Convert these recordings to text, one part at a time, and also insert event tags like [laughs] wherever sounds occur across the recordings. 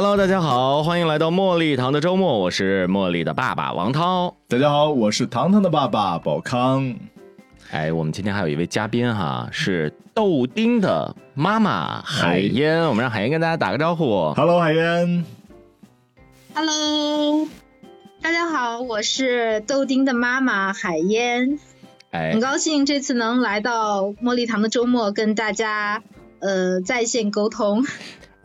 Hello，大家好，欢迎来到茉莉堂的周末，我是茉莉的爸爸王涛。大家好，我是糖糖的爸爸宝康。哎，我们今天还有一位嘉宾哈，是豆丁的妈妈海燕，我们让海燕跟大家打个招呼。Hello，海燕。Hello，大家好，我是豆丁的妈妈海燕，哎很，高兴这次能来到茉莉堂的周末跟大家呃在线沟通。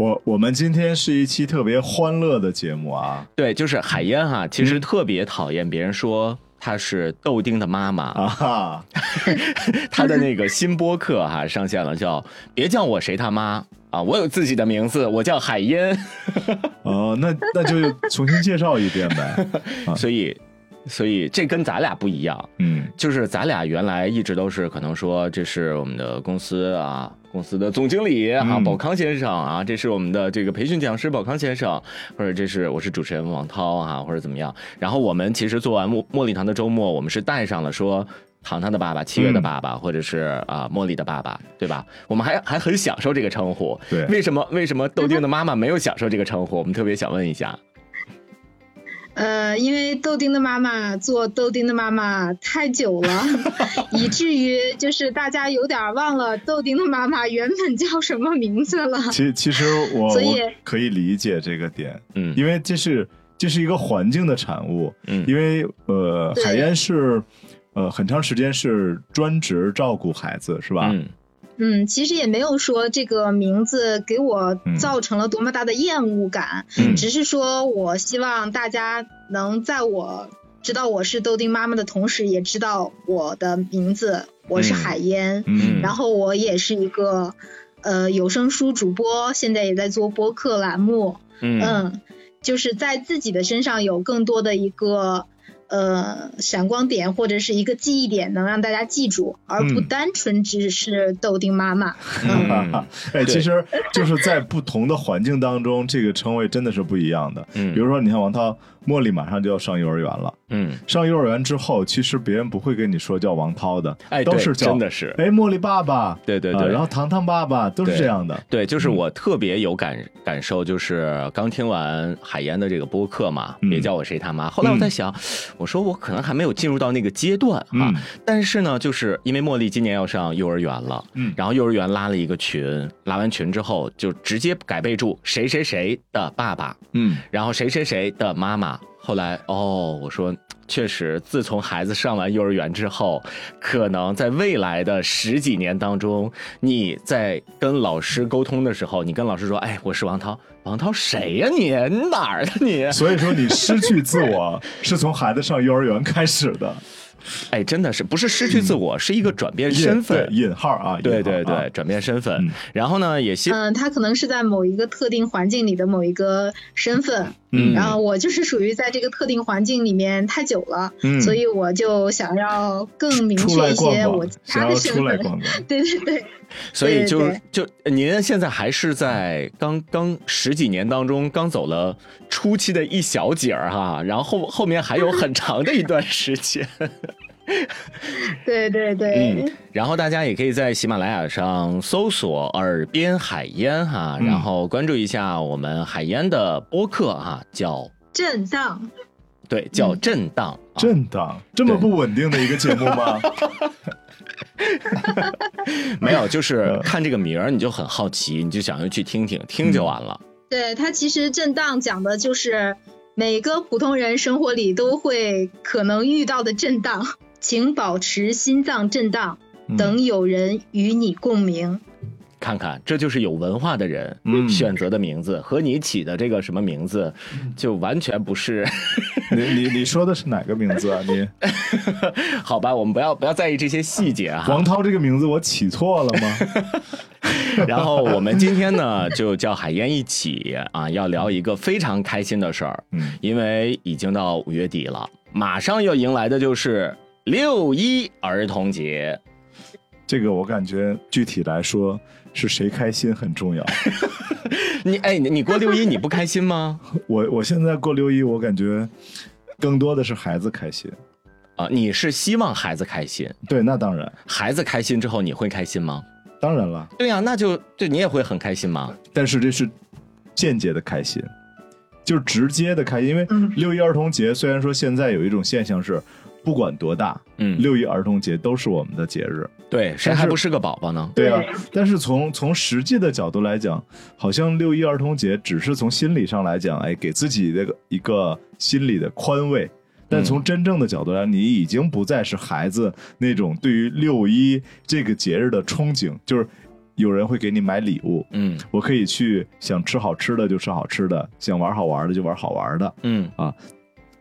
我我们今天是一期特别欢乐的节目啊对，就是海燕哈，其实特别讨厌别人说她是豆丁的妈妈。啊哈！[laughs] 她的那个新播客哈上线了，叫“别叫我谁他妈”啊，我有自己的名字，我叫海燕。[laughs] 哦，那那就重新介绍一遍呗。[laughs] 啊所以，所以这跟咱俩不一样，嗯就是咱俩原来一直都是可能说这是我们的公司啊，公司的总经理啊，嗯宝康先生啊，这是我们的这个培训讲师宝康先生，或者这是我是主持人王涛啊，或者怎么样。然后我们其实做完茉茉莉堂的周末，我们是带上了说。糖糖的爸爸、七月的爸爸，或者是啊、茉莉的爸爸，对吧？我们还还很享受这个称呼。对为什么为什么豆丁的妈妈没有享受这个称呼？我们特别想问一下。呃，因为豆丁的妈妈做豆丁的妈妈太久了，[laughs] 以至于就是大家有点忘了豆丁的妈妈原本叫什么名字了。其其实 [laughs] 我所以我可以理解这个点，嗯因为这是这是一个环境的产物。嗯因为呃，海燕是呃很长时间是专职照顾孩子，是吧？嗯嗯，其实也没有说这个名字给我嗯。造成了多么大的厌恶感，嗯。只是说我希望大家能在我知道我是豆丁妈妈的同时，也知道我的名字，我是嗯。海燕，嗯。然后我也是一个呃有声书主播，现在也在做播客栏目，嗯。嗯，就是在自己的身上有更多的一个。呃，闪光点或者是一个记忆点，能让大家记住，而不嗯单纯只是豆丁妈妈。[laughs] 嗯哎，其实就是在不同的环境当中，这个称谓真的是不一样的。嗯比如说，你看王涛，茉莉马上就要上幼儿园了。嗯，上幼儿园之后，其实别人不会跟你说叫王涛的，哎都是叫真的是哎茉莉爸爸，对对对啊然后糖糖爸爸都是这样的。对，就是嗯我特别有感感受，就是刚听完海岩的这个播客嘛，嗯别叫我谁他妈。后来我在想，我说我可能还没有进入到那个阶段哈，嗯但是呢，就是因为茉莉今年要上幼儿园了，嗯然后幼儿园拉了一个群，拉完群之后就直接改备注谁谁谁的爸爸，嗯然后谁谁谁的妈妈。后来哦，我说确实，自从孩子上完幼儿园之后，可能在未来的十几年当中，你在跟老师沟通的时候，你跟老师说：“哎，我是王涛，王涛谁呀、你？你 [laughs] 哪儿的你？”所以说你失去自我是从孩子上幼儿园开始的，[laughs] 哎，真的是不是失去自我，是一个转变身份。引号啊，对对对，，转变身份。嗯然后呢，也希嗯，他可能是在某一个特定环境里的某一个身份，嗯然后我就是属于在这个特定环境里面太久了，嗯所以我就想要更明确一些我其，他的身份。出来逛逛。[laughs] 对对对，所以就对就您现在还是在刚刚十几年当中刚走了初期的一小节儿哈，然后后后面还有很长的一段时间。[laughs] 对对对，嗯，然后大家也可以在喜马拉雅上搜索“耳边海烟”哈，嗯然后关注一下我们海烟的播客哈，叫震荡。对叫嗯震荡。啊震荡这么不稳定的一个节目吗？[laughs] 没有，就是嗯看这个名儿你就很好奇，你就想要去听听，听就完了。对它其实震荡讲的就是每个普通人生活里都会可能遇到的震荡，请保持心脏震荡，嗯等有人与你共鸣。看看，这就是有文化的人嗯选择的名字，和你起的这个什么名字，就完全不是。你你你说的是哪个名字啊？你 [laughs] 好吧，我们不要不要在意这些细节啊。王涛这个名字我起错了吗？[laughs] 然后我们今天呢，就叫海燕一起啊，要聊一个非常开心的事儿，嗯，因为已经到五月底了，马上要迎来的就是六一儿童节。这个我感觉具体来说是谁开心很重要。[laughs] 你哎，你你过六一你不开心吗？[laughs] 我我现在过六一，我感觉更多的是孩子开心。啊，你是希望孩子开心，对，那当然，孩子开心之后你会开心吗？当然了，对呀、那就对你也会很开心吗？但是这是间接的开心，就是直接的开心。因为嗯六一儿童节虽然说现在有一种现象是，不管多大，嗯，六一儿童节都是我们的节日。对，谁还不是个宝宝呢？对啊，但是从从实际的角度来讲，好像六一儿童节只是从心理上来讲，哎，给自己的一个心理的宽慰。但从真正的角度来，你已经不再是孩子那种对于六一这个节日的憧憬，就是有人会给你买礼物，嗯我可以去想吃好吃的就吃好吃的，想玩好玩的就玩好玩的。嗯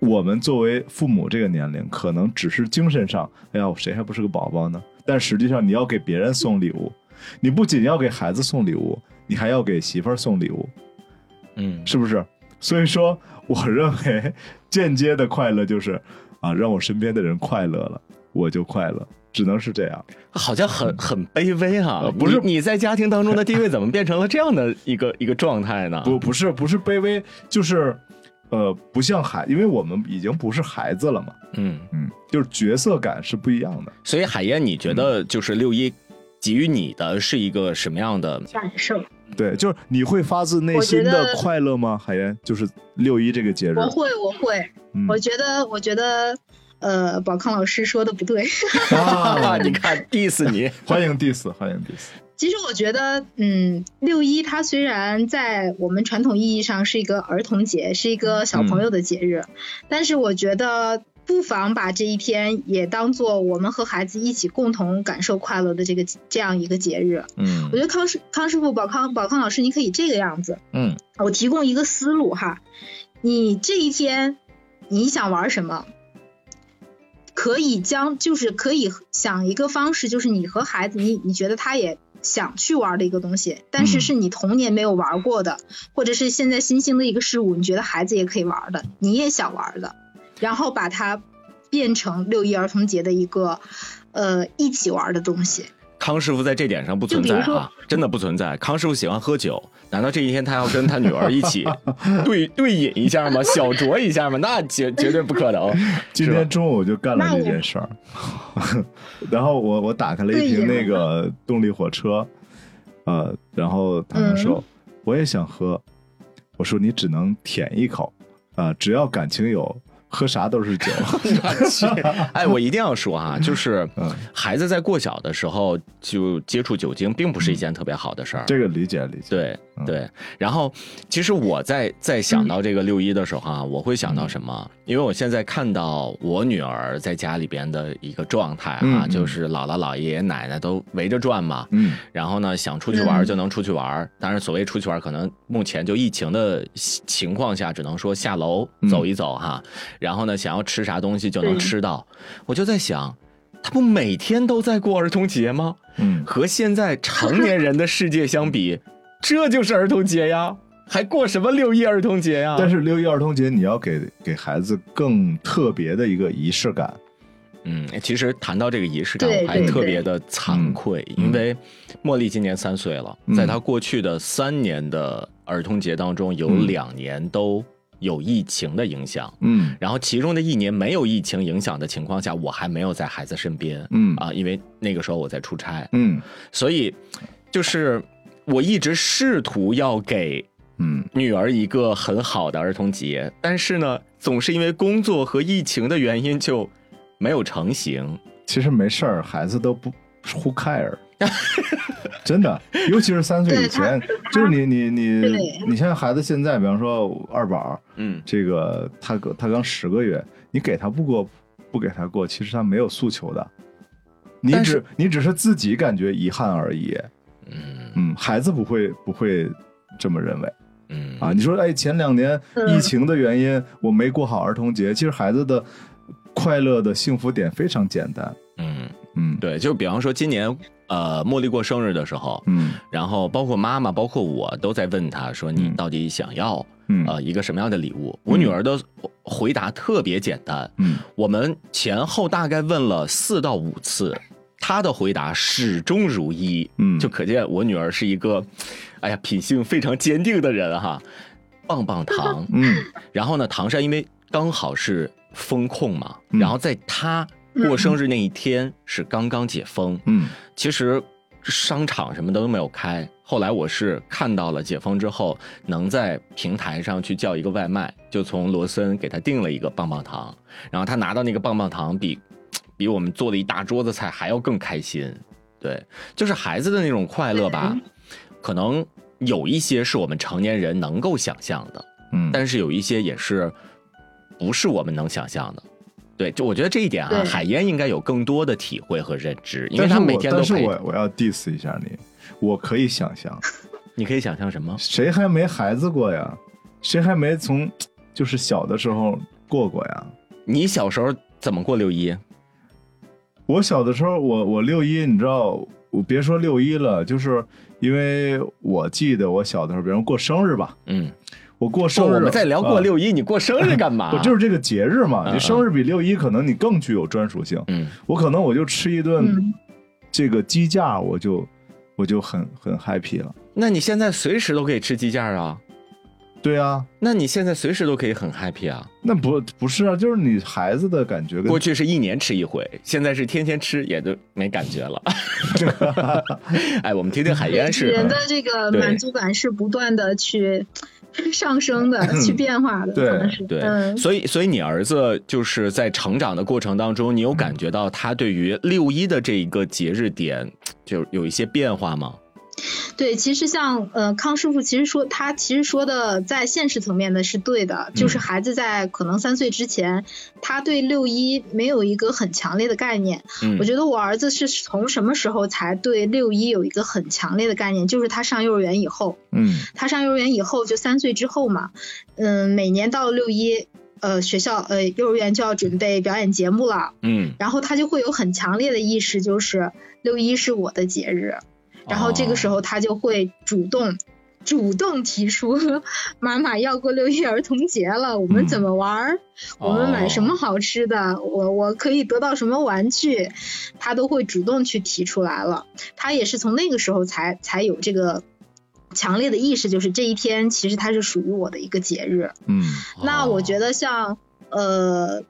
我们作为父母这个年龄，可能只是精神上，哎呀，谁还不是个宝宝呢？但实际上，你要给别人送礼物，你不仅要给孩子送礼物，你还要给媳妇儿送礼物，嗯，是不是？所以说，我认为间接的快乐就是啊，让我身边的人快乐了，我就快乐，只能是这样。好像很很卑微啊呃！不是你你在家庭当中的地位怎么变成了这样的一个一个状态呢？不，不是，不是卑微，就是呃，不像孩，因为我们已经不是孩子了嘛，嗯，嗯，就是角色感是不一样的。所以海燕，你觉得就是六一给予你的是一个什么样的？感受。对，就是你会发自内心的快乐吗？海燕，就是六一这个节日，我会，我会，嗯我觉得，我觉得，呃，宝康老师说的不对。[laughs] 啊，你看 diss 你，[laughs] 欢迎 diss，欢迎 diss。其实我觉得，嗯，六一它虽然在我们传统意义上是一个儿童节，是一个小朋友的节日，但是我觉得不妨把这一天也当做我们和孩子一起共同感受快乐的这个这样一个节日。嗯我觉得康师康师傅、宝康宝康老师，你可以这个样子，嗯我提供一个思路哈，你这一天你想玩什么？可以将就是可以想一个方式，就是你和孩子，你你觉得他也想去玩的一个东西，但是嗯是你童年没有玩过的，或者是现在新兴的一个事物，你觉得孩子也可以玩的，你也想玩的，然后把它变成六一儿童节的一个呃一起玩的东西。康师傅在这点上不存在啊，真的不存在。康师傅喜欢喝酒，难道这一天他要跟他女儿一起 [laughs] 对对饮一下吗？小酌一下吗？那绝绝对不可能。[laughs] 今天中午我就干了这那件事儿，[laughs] 然后我我打开了一瓶那个动力火车，呃，然后他们说、我也想喝，我说你只能舔一口，啊、只要感情有，喝啥都是酒。[laughs] 哎，我一定要说哈，就是嗯孩子在过小的时候就接触酒精，并不是一件特别好的事儿。这个理解理解。对嗯对，然后其实我在在想到这个六一的时候啊，我会想到什么？因为我现在看到我女儿在家里边的一个状态啊，就是姥姥姥爷爷奶奶都围着转嘛。嗯然后呢，想出去玩嗯就能出去玩。当然，所谓出去玩，可能目前就疫情的情况下，只能说下楼嗯走一走哈。然后呢，想要吃啥东西就能吃到。我就在想，他不每天都在过儿童节吗？嗯，和现在成年人的世界相比，这就是儿童节呀，还过什么六一儿童节呀？但是六一儿童节你要给给孩子更特别的一个仪式感。嗯，其实谈到这个仪式感，我还特别的惭愧，嗯。因为茉莉今年三岁了，嗯。在她过去的三年的儿童节当中，有嗯。两年都有疫情的影响。嗯。然后其中的一年没有疫情影响的情况下，我还没有在孩子身边，嗯。啊，因为那个时候我在出差，嗯。所以就是我一直试图要给嗯。女儿一个很好的儿童节，但是呢，总是因为工作和疫情的原因就没有成型。其实没事儿，孩子都不 who care，[laughs] 真的，尤其是三岁以前，就是你你你你像孩子现在，比方说二宝，嗯。这个他个他刚十个月，你给他不过不给他过，其实他没有诉求的，你只你只是自己感觉遗憾而已，嗯。嗯，孩子不会不会这么认为嗯。啊。你说哎，前两年嗯。疫情的原因，我没过好儿童节，其实孩子的快乐的幸福点非常简单，嗯，嗯，对，就比方说今年。呃，茉莉过生日的时候，嗯。然后包括妈妈，包括我都在问她说你嗯到底想要嗯。呃一个什么样的礼物？我女儿的回答特别简单，嗯。我们前后大概问了四到五次，她的回答始终如一，嗯。就可见我女儿是一个，哎呀，品性非常坚定的人哈。棒棒糖，嗯。然后呢，唐山因为刚好是封控嘛，嗯。然后在她过生日那一天是刚刚解封，嗯。其实商场什么都没有开。后来我是看到了解封之后，能在平台上去叫一个外卖，就从罗森给他订了一个棒棒糖，然后他拿到那个棒棒糖比比我们做的一大桌子菜还要更开心。对，就是孩子的那种快乐吧，可能有一些是我们成年人能够想象的，嗯，但是有一些也是不是我们能想象的。对，就我觉得这一点啊，海燕应该有更多的体会和认知，因为但是她每我但是天都是我我要 diss 一下你，我可以想象，你可以想象什么？[laughs] 谁还没孩子过呀？谁还没从就是小的时候过过呀？你小时候怎么过六一？我小的时候，我我六一，你知道，我别说六一了，就是因为我记得我小的时候，比如过生日吧，嗯，我过，生日，我们在聊过啊六一，你过生日干嘛？[laughs] 我就是这个节日嘛，嗯你生日比六一可能你更具有专属性。嗯我可能我就吃一顿嗯这个鸡架，我就我就很很 happy 了。那你现在随时都可以吃鸡架啊？对啊，那你现在随时都可以很 happy 啊？那不不是啊，就是你孩子的感觉跟过去是一年吃一回，现在是天天吃，也就没感觉了。[laughs] [laughs] 哎，我们听听海燕是人的这个满足感是不断的去上升的，去变化的，对。可能是。对，嗯，所以所以你儿子就是在成长的过程当中，你有感觉到他对于六一的这一个节日点，就有一些变化吗？对，其实像呃康师傅，其实说他其实说的在现实层面的是对的，嗯就是孩子在可能三岁之前，他对六一没有一个很强烈的概念。嗯，我觉得我儿子是从什么时候才对六一有一个很强烈的概念，就是他上幼儿园以后。嗯他上幼儿园以后就三岁之后嘛，嗯，每年到六一，呃，学校呃幼儿园就要准备表演节目了，嗯，然后他就会有很强烈的意识，就是六一是我的节日，然后这个时候，他就会主动。主动提出，[laughs] 妈妈要过六一儿童节了，我们怎么玩儿？我们买什么好吃的？我我可以得到什么玩具？他都会主动去提出来了。他也是从那个时候才才有这个强烈的意识，就是这一天其实它是属于我的一个节日。嗯那我觉得，得像呃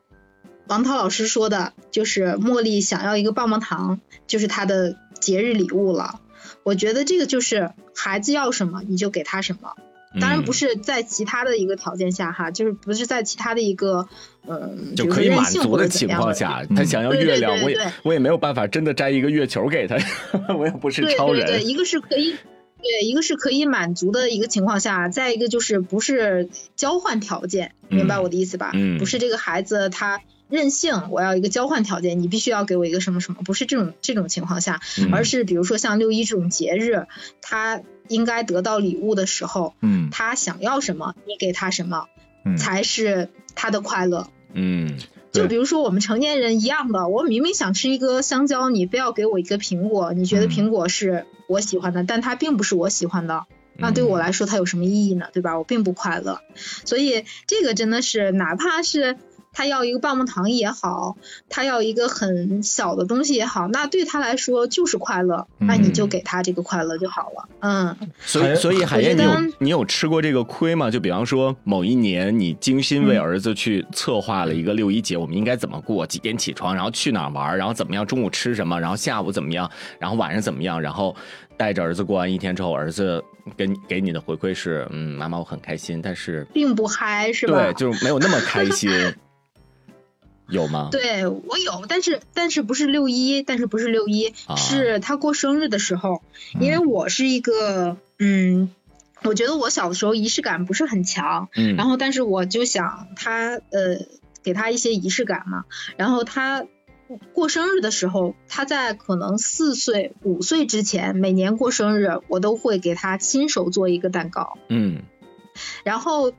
王涛老师说的，就是茉莉想要一个棒棒糖，就是她的节日礼物了。我觉得这个就是孩子要什么你就给他什么，当然不是是在其他的一个条件下哈，就是不是在其他的一个嗯，就可以满足的情况下，嗯他想要月亮，我也对对我也没有办法真的摘一个月球给他，[laughs] 我也不是对超人。对对，一个是可以，对，一个是可以满足的一个情况下，再一个就是不是交换条件，明白嗯我的意思吧？嗯不是这个孩子他任性，我要一个交换条件，你必须要给我一个什么什么，不是这种这种情况下，嗯。而是比如说像六一这种节日，他应该得到礼物的时候，嗯。他想要什么，你给他什么，嗯。才是他的快乐。嗯对。就比如说我们成年人一样的，我明明想吃一个香蕉，你非要给我一个苹果，你觉得嗯苹果是我喜欢的，但它并不是我喜欢的，那对嗯。我来说它有什么意义呢？对吧？我并不快乐，所以这个真的是，哪怕是他要一个棒棒糖也好，他要一个很小的东西也好，那对他来说就是快乐，那你就嗯给他这个快乐就好了。嗯，海所以所以海燕，你有你有吃过这个亏吗？就比方说某一年你精心为嗯儿子去策划了一个六一节，我们应该怎么过？几点起床？然后去哪儿玩？然后怎么样？中午吃什么？然后下午怎么样？然后晚上怎么样？然后带着儿子过完一天之后，儿子跟给你的回馈是，嗯，妈妈我很开心，但是并不嗨是吧？对，就是没有那么开心，有吗？对我有，但是但是不是六一，但是不是六一、啊是他过生日的时候，因为我是一个嗯，我觉得我小的时候仪式感不是很强，嗯，然后但是我就想他呃给他一些仪式感嘛，然后他。过生日的时候，他在可能四岁、五岁之前，每年过生日，我都会给他亲手做一个蛋糕。嗯然后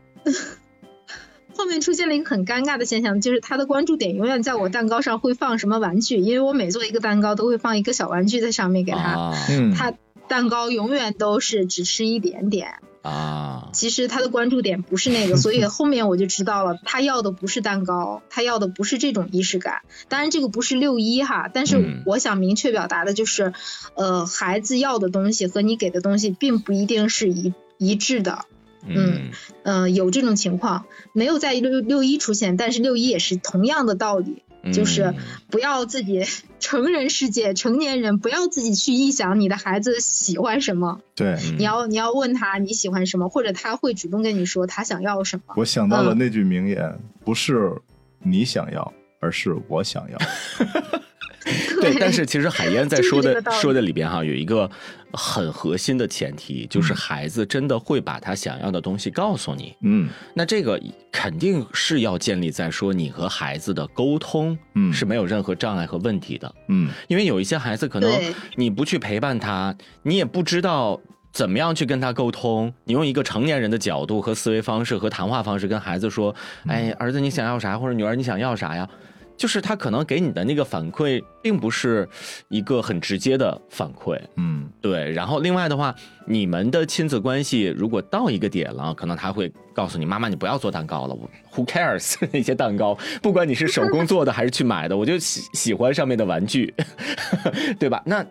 后面出现了一个很尴尬的现象，就是他的关注点永远在我蛋糕上会放什么玩具，因为我每做一个蛋糕都会放一个小玩具在上面给他，啊嗯，他蛋糕永远都是只吃一点点。啊，其实他的关注点不是那个，[laughs] 所以后面我就知道了，他要的不是蛋糕，他要的不是这种仪式感。当然，这个不是六一哈，但是嗯我想明确表达的就是，呃，孩子要的东西和你给的东西并不一定是一一致的。嗯呃，有这种情况，没有在六六一出现，但是六一也是同样的道理，就是嗯不要自己 [laughs] 成人世界成年人不要自己去臆想你的孩子喜欢什么，对，嗯你要你要问他你喜欢什么，或者他会主动跟你说他想要什么。我想到了嗯那句名言，不是你想要，而是我想要。[laughs] [laughs] 对，但是其实海燕在说的 [laughs] 说的里边哈，有一个很核心的前提，就是孩子真的会把他想要的东西告诉你。嗯那这个肯定是要建立在说你和孩子的沟通嗯是没有任何障碍和问题的，嗯因为有一些孩子可能你不去陪伴他，你也不知道。怎么样去跟他沟通？你用一个成年人的角度和思维方式和谈话方式跟孩子说：“哎，儿子你想要啥？或者女儿你想要啥呀？”就是他可能给你的那个反馈，并不是一个很直接的反馈。嗯对，然后另外的话，你们的亲子关系如果到一个点了，可能他会告诉你：“妈妈，你不要做蛋糕了，我 who cares [laughs] 那些蛋糕，不管你是手工做的还是去买的，我就喜喜欢上面的玩具，[laughs] 对吧？”那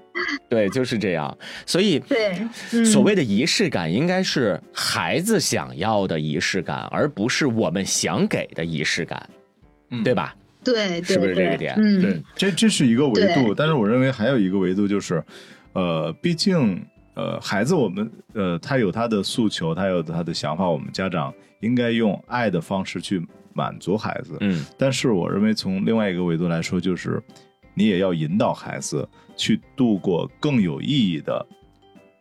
对，就是这样。所以，对，嗯所谓的仪式感，应该是孩子想要的仪式感，而不是我们想给的仪式感，嗯对吧？对，对是不是这个点嗯，对，这这是一个维度，但是我认为还有一个维度就是，呃，毕竟呃，孩子我们呃，他有他的诉求，他有他的想法，我们家长应该用爱的方式去满足孩子。嗯但是我认为从另外一个维度来说，就是你也要引导孩子去度过更有意义的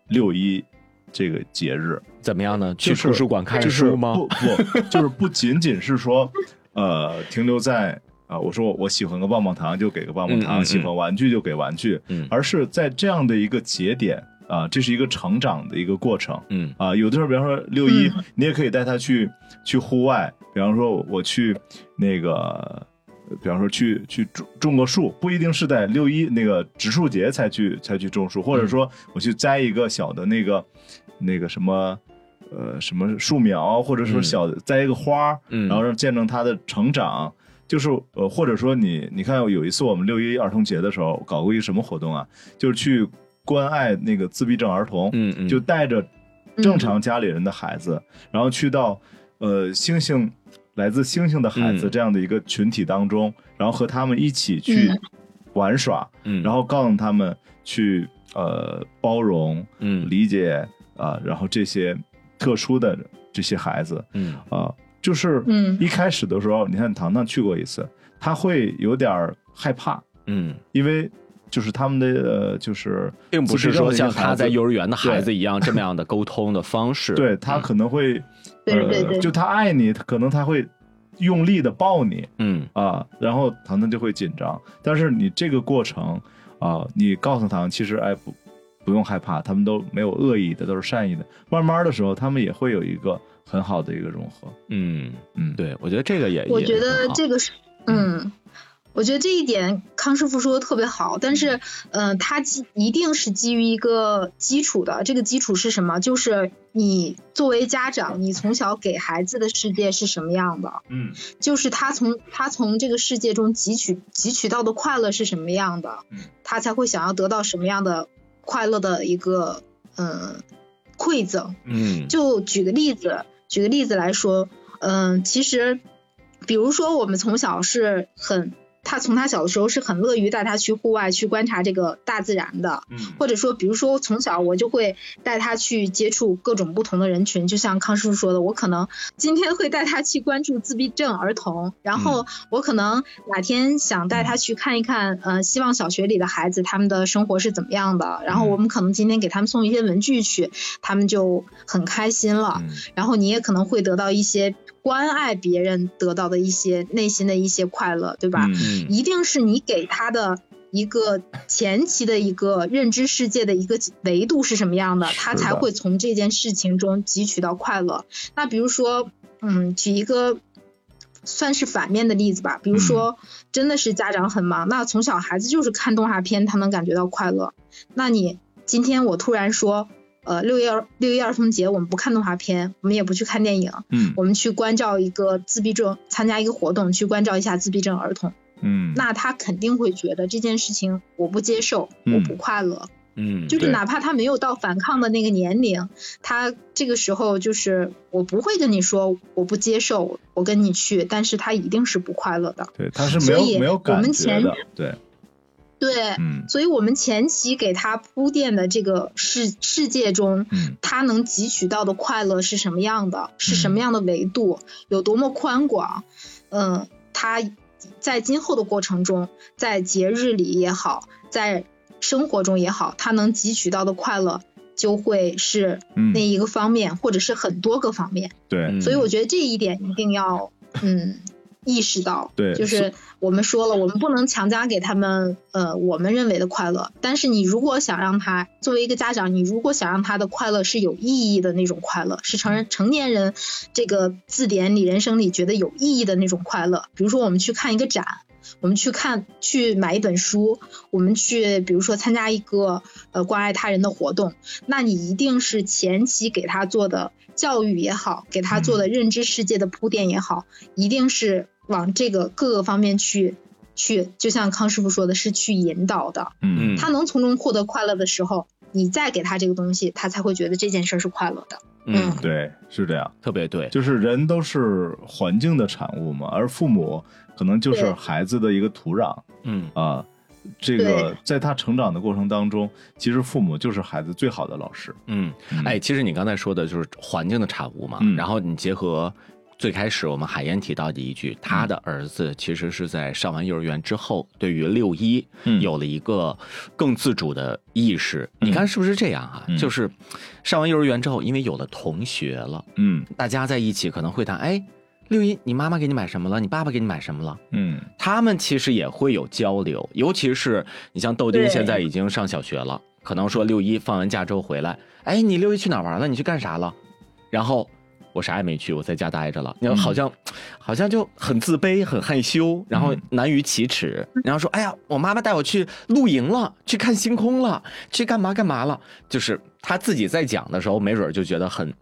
六一这个节日。怎么样呢？去图书馆看就是书吗？不不，就是不仅仅是说，呃，停留在啊、我说我我喜欢个棒棒糖就给个棒棒糖，嗯嗯嗯喜欢玩具就给玩具，嗯。而是在这样的一个节点啊、这是一个成长的一个过程嗯。啊、有的时候，比方说六一，嗯。你也可以带他去去户外，比方说我去那个。比方说去去种种个树，不一定是在六一那个植树节才去才去种树，或者说我去栽一个小的那个那个什么呃什么树苗，或者说嗯。小的栽一个花儿，嗯。然后让见证它的成长。就是呃，或者说你你看有一次我们六一儿童节的时候搞过一个什么活动啊？就是去关爱那个自闭症儿童，嗯嗯，就带着正常家里人的孩子，然后去到呃星星来自星星的孩子嗯。这样的一个群体当中，然后和他们一起去嗯。玩耍，嗯，然后告诉他们去呃包容、嗯。理解啊、然后这些特殊的这些孩子嗯。啊、就是嗯一开始的时候，你看糖糖去过一次，他会有点害怕，嗯，因为就是他们的呃就是并不是说像他在幼儿儿园的孩子一样这么样的沟通的方式。对他可能会、对对对呃，就他爱你，他可能他会用力的抱你嗯啊，然后糖糖就会紧张。但是你这个过程啊，你告诉糖，其实哎不不用害怕，他们都没有恶意的，都是善意的。慢慢的时候，他们也会有一个很好的一个融合。嗯，嗯，对，我觉得这个也也我觉得这个是，嗯，我觉得这一点康师傅说的特别好，但是，嗯、他基一定是基于一个基础的，这个基础是什么？就是你作为家长，你从小给孩子的世界是什么样的？嗯就是他从他从这个世界中汲取汲取到的快乐是什么样的嗯，他才会想要得到什么样的快乐的一个嗯馈赠。嗯就举个例子，举个例子来说，嗯、其实，比如说我们从小是很，他从他小的时候是很乐于带他去户外去观察这个大自然的，嗯。或者说，比如说从小我就会带他去接触各种不同的人群，就像康师傅说的，我可能今天会带他去关注自闭症儿童，然后我可能哪天想带他去看一看，呃，希望小学里的孩子他们的生活是怎么样的，然后我们可能今天给他们送一些文具去，他们就很开心了，嗯。然后你也可能会得到一些关爱别人得到的一些内心的一些快乐，对吧？一定是你给他的一个前期的一个认知世界的一个维度是什么样的，他才会从这件事情中汲取到快乐。那比如说，嗯，举一个算是反面的例子吧。比如说，真的是家长很忙，那从小孩子就是看动画片，他能感觉到快乐。那你今天我突然说，呃，六一儿六一儿童节我们不看动画片，我们也不去看电影，嗯我们去关照一个自闭症，参加一个活动，去关照一下自闭症儿童。嗯，那他肯定会觉得这件事情我不接受，嗯我不快乐。嗯，对就是哪怕他没有到反抗的那个年龄，他这个时候就是我不会跟你说我不接受，我跟你去，但是他一定是不快乐的。对，他是没有没有我感觉们前的，对，对，嗯。所以我们前期给他铺垫的这个世世界中，嗯。他能汲取到的快乐是什么样的，是什么样的维度，有多么宽广，嗯，他在今后的过程中，在节日里也好，在生活中也好，他能汲取到的快乐就会是嗯。那一个方面，或者是很多个方面。对，嗯所以我觉得这一点一定要嗯意识到，对就是我们说了，我们不能强加给他们呃我们认为的快乐，但是你如果想让他作为一个家长，你如果想让他的快乐是有意义的那种快乐，是成人成年人这个字典里人生里觉得有意义的那种快乐，比如说我们去看一个展。我们去看，去买一本书，我们去，比如说参加一个呃关爱他人的活动，那你一定是前期给他做的教育也好，给他做的认知世界的铺垫也好，一定是往这个各个方面去去，就像康师傅说的，是去引导的。嗯。嗯。他能从中获得快乐的时候，你再给他这个东西，他才会觉得这件事是快乐的。嗯，对，是这样，特别对，就是人都是环境的产物嘛，而父母可能就是孩子的一个土壤嗯。啊。这个在他成长的过程当中，其实父母就是孩子最好的老师。嗯，嗯。哎，其实你刚才说的就是环境的产物嘛，嗯。然后你结合最开始我们海燕提到的一句，他的儿子其实是在上完幼儿园之后，对于六一嗯有了一个更自主的意识。嗯你看是不是这样啊？嗯就是上完幼儿园之后，因为有了同学了，嗯大家在一起可能会谈，哎，六一你妈妈给你买什么了？你爸爸给你买什么了？嗯他们其实也会有交流，尤其是你像豆丁现在已经上小学了，可能说六一放完假之后回来，哎，你六一去哪儿玩了？你去干啥了？然后我啥也没去，我在家待着了。你嗯。好像、好像就很自卑、很害羞，然后嗯。难于启齿，然后说，哎呀，我妈妈带我去露营了，去看星空了，去干嘛干嘛了。就是他自己在讲的时候，没准儿就觉得很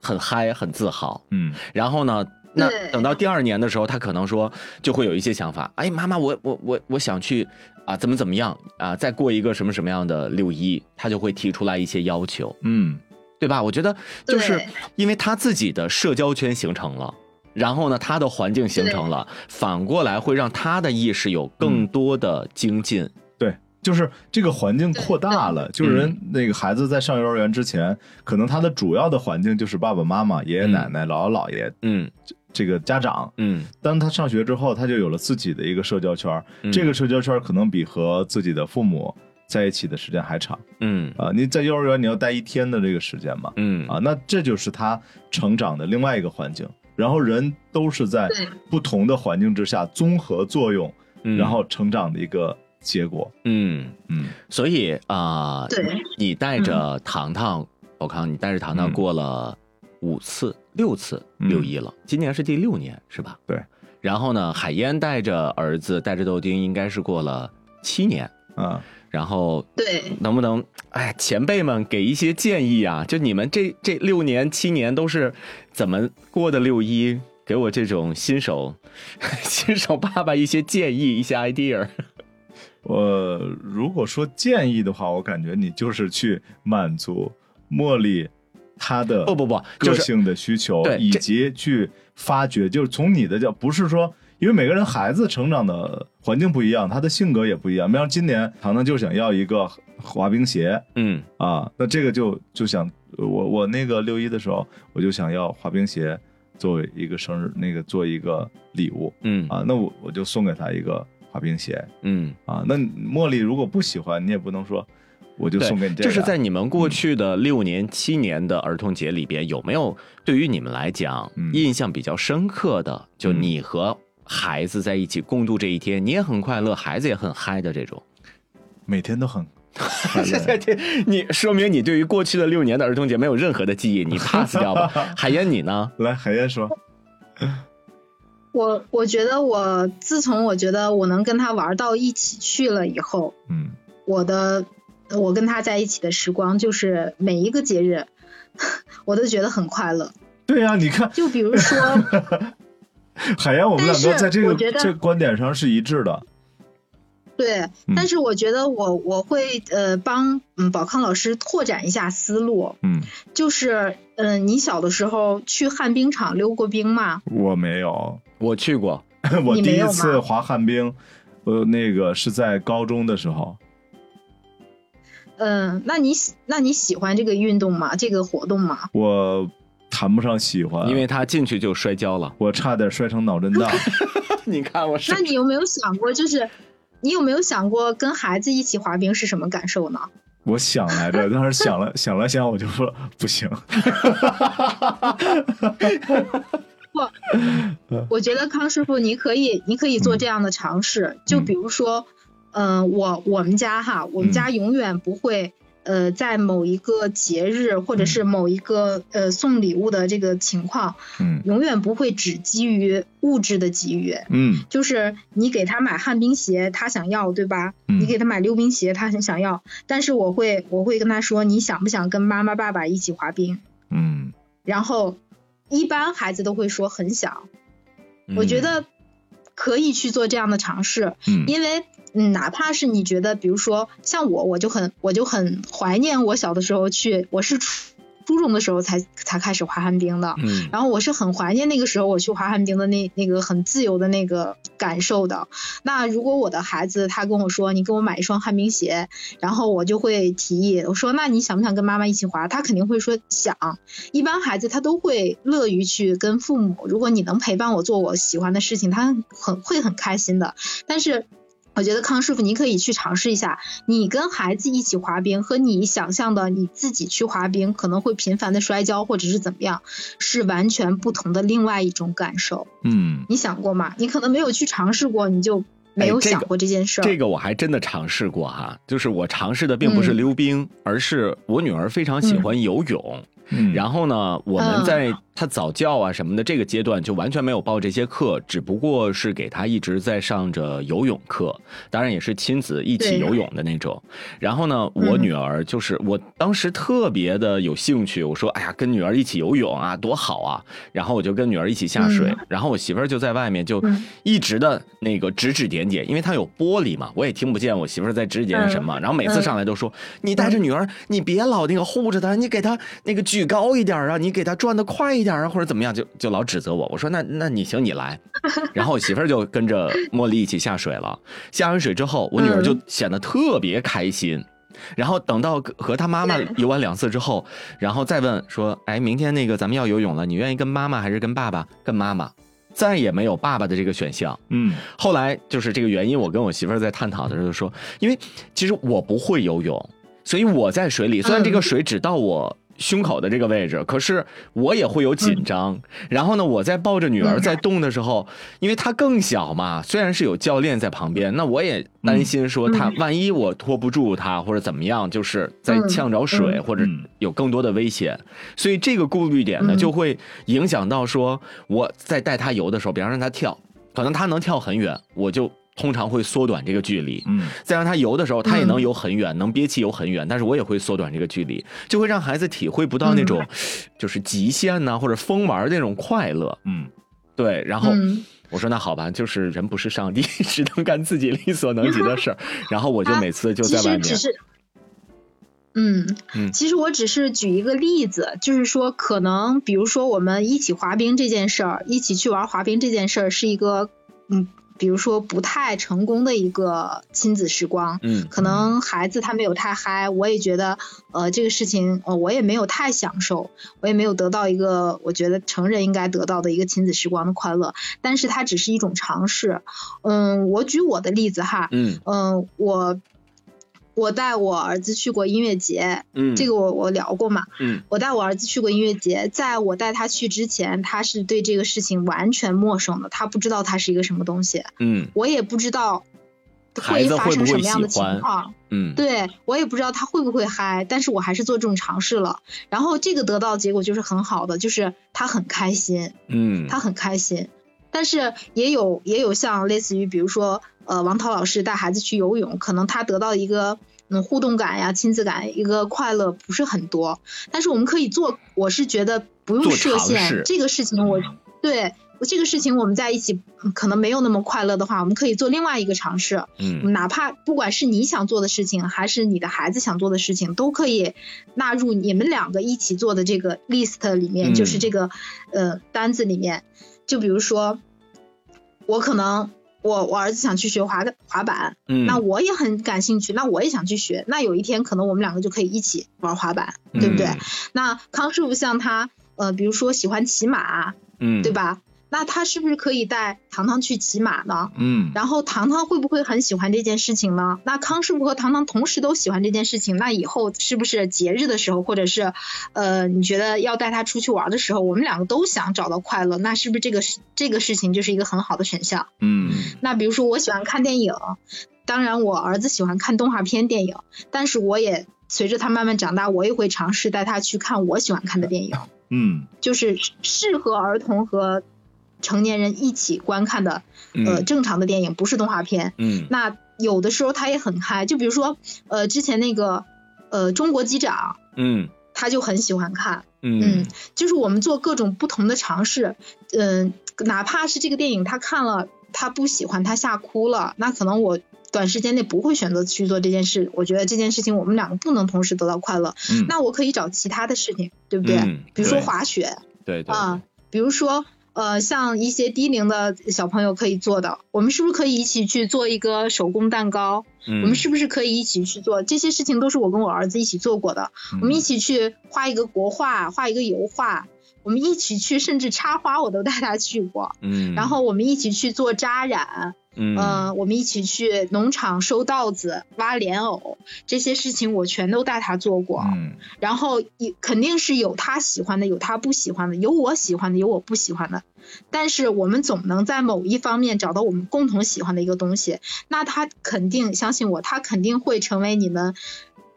很嗨、很自豪。嗯。然后呢，那等到第二年的时候，他可能说就会有一些想法，哎，妈妈，我我我我想去啊，怎么怎么样啊，再过一个什么什么样的六一，他就会提出来一些要求，嗯对吧？我觉得就是因为他自己的社交圈形成了。然后呢，他的环境形成了，反过来会让他的意识有更多的精进。对，就是这个环境扩大了，就是人那个孩子在上幼儿园之前，可能他的主要的环境就是爸爸妈妈、爷爷奶奶、姥姥姥爷嗯这个家长。嗯当他上学之后，他就有了自己的一个社交圈，嗯这个社交圈可能比和自己的父母在一起的时间还长嗯啊！你在幼儿园你要待一天的这个时间嘛，嗯啊，那这就是他成长的另外一个环境。然后人都是在不同的环境之下综合作用，嗯然后成长的一个结果。嗯，嗯所以啊，对你带着糖糖，我看你带着糖糖嗯过了五次、六次嗯六一了，今年是第六年是吧？对。然后呢，海燕带着儿子带着豆丁，应该是过了七年。啊，然后对，能不能，哎，前辈们给一些建议啊？就你们这这六年七年都是怎么过的六一？给我这种新手 [laughs] 新手爸爸一些建议，一些 idea。我如果说建议的话，我感觉你就是去满足茉莉她的不不不，个性的需求，以及去发掘，就是从你的角，不是说。因为每个人孩子成长的环境不一样，他的性格也不一样。比方今年糖糖就想要一个滑冰鞋嗯啊，那这个就就想我我那个六一的时候，我就想要滑冰鞋作为一个生日那个做一个礼物嗯啊，那我我就送给他一个滑冰鞋嗯。啊。那茉莉如果不喜欢，你也不能说我就，送给你这个。是在你们过去的六年、七年的儿童节里边，有没有对于你们来讲、嗯印象比较深刻的？就你和孩子在一起共度这一天，你也很快乐，孩子也很嗨的这种。每天都很。[laughs] 你说明你对于过去的六年的儿童节没有任何的记忆，你 pass 掉吧。[laughs] 海燕，你呢？来，海燕说，我我觉得我自从我觉得我能跟他玩到一起去了以后，嗯，我的我跟他在一起的时光就是每一个节日，[laughs] 我都觉得很快乐。对呀、你看就比如说，[laughs] 海洋，我们两个在这个这个观点上是一致的。对，嗯但是我觉得我我会呃帮嗯宝康老师拓展一下思路，嗯，就是嗯、呃你小的时候去旱冰场溜过冰吗？我没有，我去过，[laughs] 我第一次滑旱冰，呃，那个是在高中的时候。嗯、那你喜那你喜欢这个运动吗？这个活动吗？我谈不上喜欢，因为他进去就摔跤了。我差点摔成脑震荡。[laughs] 你看我是那你有没有想过，就是你有没有想过跟孩子一起滑冰是什么感受呢？我想来着，但是想了 [laughs] 想了想，我就说不行。[laughs] 不我觉得康师傅，你可以，你可以做这样的尝试，就比如说，嗯、我我们家哈，我们家永远不会，呃，在某一个节日或者是某一个呃送礼物的这个情况，嗯永远不会只基于物质的给予。嗯就是你给他买旱冰鞋，他想要，对吧？嗯你给他买溜冰鞋，他很想要。但是我会，我会跟他说，你想不想跟妈妈、爸爸一起滑冰？嗯然后，一般孩子都会说很想。嗯我觉得可以去做这样的尝试，嗯因为嗯，哪怕是你觉得，比如说像我，我就很我就很怀念我小的时候去，我是初初中的时候才才开始滑旱冰的，嗯然后我是很怀念那个时候我去滑旱冰的那那个很自由的那个感受的。那如果我的孩子他跟我说你给我买一双旱冰鞋，然后我就会提议我说那你想不想跟妈妈一起滑？他肯定会说想。一般孩子他都会乐于去跟父母，如果你能陪伴我做我喜欢的事情，他很会很开心的。但是。我觉得康师傅，你可以去尝试一下，你跟孩子一起滑冰和你想象的你自己去滑冰，可能会频繁的摔跤或者是怎么样，是完全不同的另外一种感受。嗯你想过吗？你可能没有去尝试过，你就没有想过这件事儿。这个我还真的尝试过哈，就是我尝试的并不是嗯溜冰，而是我女儿非常喜欢游泳。嗯，然后呢，我们嗯在她早教啊什么的这个阶段就完全没有报这些课，只不过是给他一直在上着游泳课，当然也是亲子一起游泳的那种。然后呢，我嗯女儿就是我当时特别的有兴趣，我说哎呀，跟女儿一起游泳啊，多好啊！然后我就跟女儿一起下水，嗯然后我媳妇儿就在外面就嗯一直的那个指指点点，因为她有玻璃嘛，我也听不见我媳妇儿在指指点点什么。然后每次上来都说：“你带着女儿，你别老那个护着她，你给她那个举高一点啊，你给她转的快一点啊，或者怎么样，就就老指责我。我说那那你行，你来。然后我媳妇儿就跟着茉莉一起下水了。下完水之后，我女儿就显得特别开心。然后等到和她妈妈游完两次之后，然后再问说：“哎，明天那个咱们要游泳了，你愿意跟妈妈还是跟爸爸？跟妈妈。”再也没有爸爸的这个选项。嗯后来就是这个原因，我跟我媳妇儿在探讨的时候就说，因为其实我不会游泳，所以我在水里，虽然这个水只到我。胸口的这个位置，可是我也会有紧张。然后呢，我在抱着女儿在动的时候，因为她更小嘛，虽然是有教练在旁边，那我也担心说她万一我拖不住她或者怎么样，就是在呛着水嗯。或者嗯有更多的危险。所以这个顾虑点呢，嗯。就会影响到说我在带她游的时候，比方让她跳，可能她能跳很远，我就通常会缩短这个距离。嗯再让他游的时候，他也能嗯游很远，能憋气游很远，但是我也会缩短这个距离，就会让孩子体会不到那种、就是极限呐、或者疯玩那种快乐。嗯对，然后嗯我说那好吧，就是人不是上帝，只能干自己力所能及的事儿。[laughs] 然后我就每次就在外面实只，是，嗯，嗯其实我只是举一个例子，就是说，可能比如说我们一起滑冰这件事儿，一起去玩滑冰这件事儿，是一个，嗯，比如说不太成功的一个亲子时光。嗯可能孩子他没有太嗨，我也觉得，呃，这个事情，呃，我也没有太享受，我也没有得到一个我觉得成人应该得到的一个亲子时光的快乐。但是它只是一种尝试。嗯，我举我的例子哈，嗯嗯，我我带我儿子去过音乐节，嗯，这个我我聊过嘛。嗯我带我儿子去过音乐节，在我带他去之前，他是对这个事情完全陌生的，他不知道它是一个什么东西，嗯我也不知道会发生什么样的情况。嗯，对我也不知道他会不会嗨，但是我还是做这种尝试了。然后这个得到的结果就是很好的，就是他很开心，嗯他很开心。但是也有也有像类似于比如说呃王涛老师带孩子去游泳，可能他得到一个嗯互动感呀、亲子感、一个快乐不是很多，但是我们可以做，我是觉得不用设限这个事情我，对这个事情我们在一起嗯可能没有那么快乐的话，我们可以做另外一个尝试，嗯。哪怕不管是你想做的事情，还是你的孩子想做的事情，都可以纳入你们两个一起做的这个 list 里面，嗯就是这个呃单子里面。就比如说，我可能我我儿子想去学滑滑板，嗯，那我也很感兴趣，那我也想去学。那有一天可能我们两个就可以一起玩滑板，对不对？嗯那康师傅像他呃，比如说喜欢骑马，嗯，对？吧？那他是不是可以带糖糖去骑马呢？嗯，然后糖糖会不会很喜欢这件事情呢？那康师傅和糖糖同时都喜欢这件事情，那以后是不是节日的时候，或者是呃，你觉得要带他出去玩的时候，我们两个都想找到快乐，那是不是这个事这个事情就是一个很好的选项？嗯那比如说我喜欢看电影，当然我儿子喜欢看动画片电影，但是我也随着他慢慢长大，我也会尝试带他去看我喜欢看的电影，嗯就是适合儿童和成年人一起观看的呃嗯正常的电影，不是动画片。嗯。那有的时候他也很嗨，就比如说，呃，之前那个，呃，中国机长，嗯。他就很喜欢看，嗯。嗯，就是我们做各种不同的尝试，嗯、哪怕是这个电影他看了，他不喜欢，他吓哭了，那可能我短时间内不会选择去做这件事，我觉得这件事情我们两个不能同时得到快乐，嗯，那我可以找其他的事情，对不对？嗯比如说滑雪，对对。啊，比如说呃，像一些低龄的小朋友可以做的，我们是不是可以一起去做一个手工蛋糕？嗯我们是不是可以一起去做这些事情？都是我跟我儿子一起做过的。嗯我们一起去画一个国画，画一个油画，我们一起去，甚至插花我都带他去过。嗯，然后我们一起去做扎染，嗯呃，我们一起去农场收稻子、挖莲藕，这些事情我全都带他做过。嗯然后也肯定是有他喜欢的，有他不喜欢的，有我喜欢的，有我不喜欢的。但是我们总能在某一方面找到我们共同喜欢的一个东西，那他肯定相信我，他肯定会成为你们，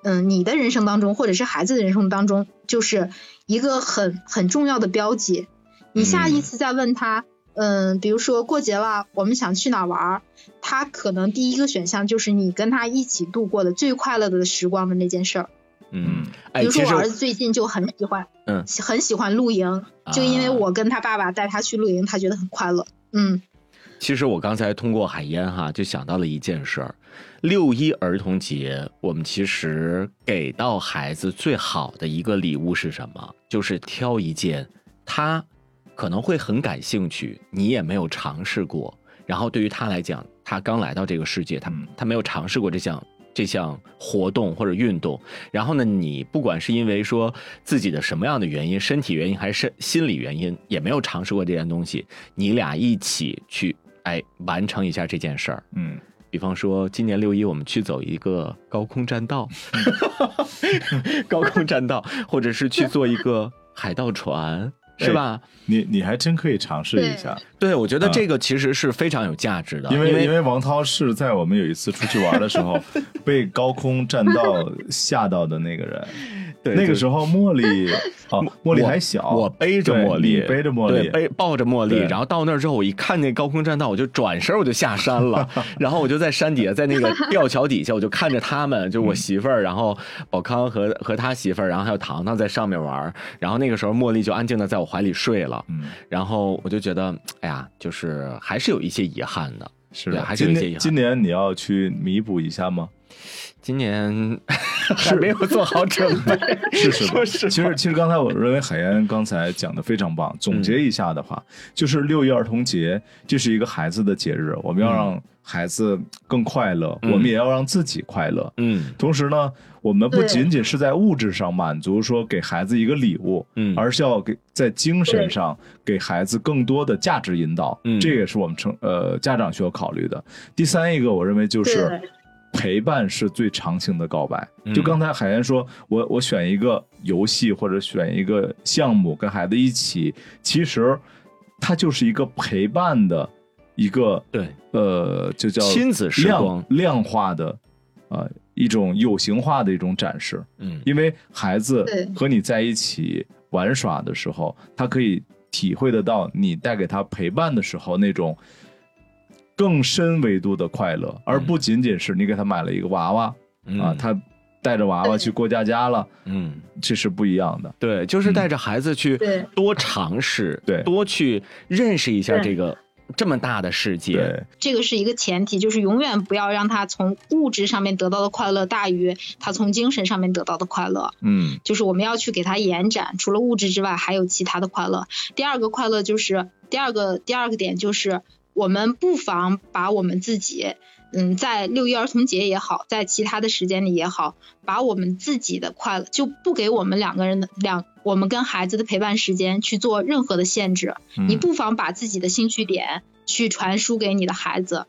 嗯，你的人生当中，或者是孩子的人生当中，就是一个很很重要的标记。你下一次再问他，嗯，比如说过节了，我们想去哪玩儿，他可能第一个选项就是你跟他一起度过的最快乐的时光的那件事儿。嗯，哎，比如说我儿子最近就很喜欢，嗯很喜欢露营，就因为啊我跟他爸爸带他去露营，他觉得很快乐。嗯，其实我刚才通过海燕哈，就想到了一件事儿。六一儿童节，我们其实给到孩子最好的一个礼物是什么？就是挑一件他可能会很感兴趣，你也没有尝试过，然后对于他来讲，他刚来到这个世界，他嗯。他没有尝试过这项这项活动或者运动，然后呢，你不管是因为说自己的什么样的原因，身体原因还是心理原因，也没有尝试过这件东西，你俩一起去哎完成一下这件事儿。嗯。比方说，今年六一我们去走一个高空栈道，[laughs] [laughs] 高空栈道，或者是去做一个海盗船，是吧？你你还真可以尝试一下，对，我觉得啊这个其实是非常有价值的，因为为因为王涛是在我们有一次出去玩的时候 [laughs] 被高空栈道吓到的那个人。[laughs] 对那个时候茉莉哦，[laughs] 茉莉还小，我背着茉莉，背着茉对，莉，背抱着茉莉，然后到那儿之后，我一看那高空栈道，我就转身我就下山了，然后我就在山底下，在那个吊桥底下，我就看着他们，就我媳妇儿，然后宝康和和他媳妇儿，然后还有糖糖在上面玩，然后那个时候茉莉就安静的在我怀里睡了，嗯，然后我就觉得，哎呀，就是还是有一些遗憾的。是的。今还是有一些遗憾年今年你要去弥补一下吗？今年还没有做好准备，是 [laughs] 是的，说实其实其实刚才我认为海燕刚才讲的非常棒。总结一下的话，就是六一儿童节，这是一个孩子的节日，我们要让孩子更快乐，嗯我们也要让自己快乐。嗯同时呢，我们不仅仅是在物质上满足说给孩子一个礼物，嗯而是要给在精神上给孩子更多的价值引导，嗯。这也是我们成呃家长需要考虑的。第三一个，我认为就是陪伴是最长情的告白。嗯。就刚才海燕说，我我选一个游戏或者选一个项目跟孩子一起，其实它就是一个陪伴的一个对，呃，就叫亲子时光量量化的啊、一种有形化的一种展示。嗯。因为孩子和你在一起玩耍的时候，他可以体会得到你带给他陪伴的时候那种更深维度的快乐，而不仅仅是你给他买了一个娃娃、啊，他带着娃娃去过家家了，嗯，这是不一样的。对，就是带着孩子去多尝试，对。多去认识一下这个这么大的世界。这个是一个前提，就是永远不要让他从物质上面得到的快乐大于他从精神上面得到的快乐。嗯就是我们要去给他延展，除了物质之外，还有其他的快乐。第二个快乐就是第二个第二个点就是，我们不妨把我们自己，嗯，在六一儿童节也好，在其他的时间里也好，把我们自己的快乐就不给我们两个人的两我们跟孩子的陪伴时间去做任何的限制。嗯你不妨把自己的兴趣点去传输给你的孩子，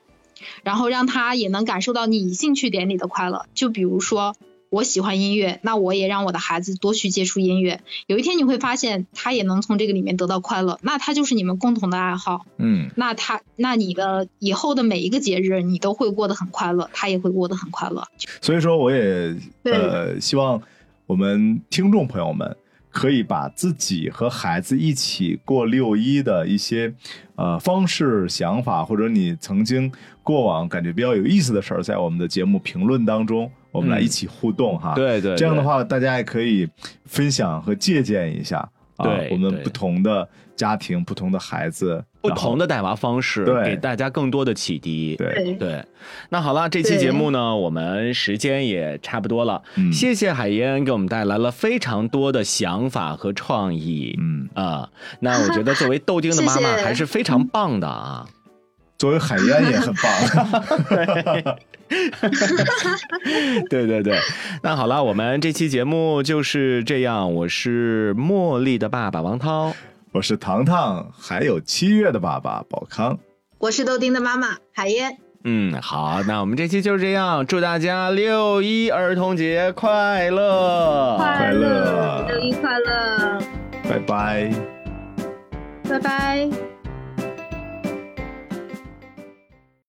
然后让他也能感受到你兴趣点里的快乐。就比如说，我喜欢音乐，那我也让我的孩子多去接触音乐。有一天你会发现，他也能从这个里面得到快乐，那他就是你们共同的爱好。嗯那他，那你的以后的每一个节日，你都会过得很快乐，他也会过得很快乐。所以说，我也呃希望我们听众朋友们可以把自己和孩子一起过六一的一些呃方式、想法，或者你曾经过往感觉比较有意思的事儿，在我们的节目评论当中，我们来嗯一起互动哈。对对，对，这样的话，大家也可以分享和借鉴一下啊，对对我们不同的家庭、不同的孩子、不同的带娃方式，对给大家更多的启迪。对，对，那好了，这期节目呢，我们时间也差不多了。嗯谢谢海燕给我们带来了非常多的想法和创意。嗯，啊，那我觉得作为豆丁的妈妈 [laughs] 还是非常棒的啊。作为海燕也很棒。[laughs] [laughs] 对对对，那好了，我们这期节目就是这样。我是茉莉的爸爸王涛，我是糖糖，还有七月的爸爸宝康。我是豆丁的妈妈海燕。嗯，好，那我们这期就是这样，祝大家六一儿童节快乐！快乐六一快乐，拜拜。拜拜。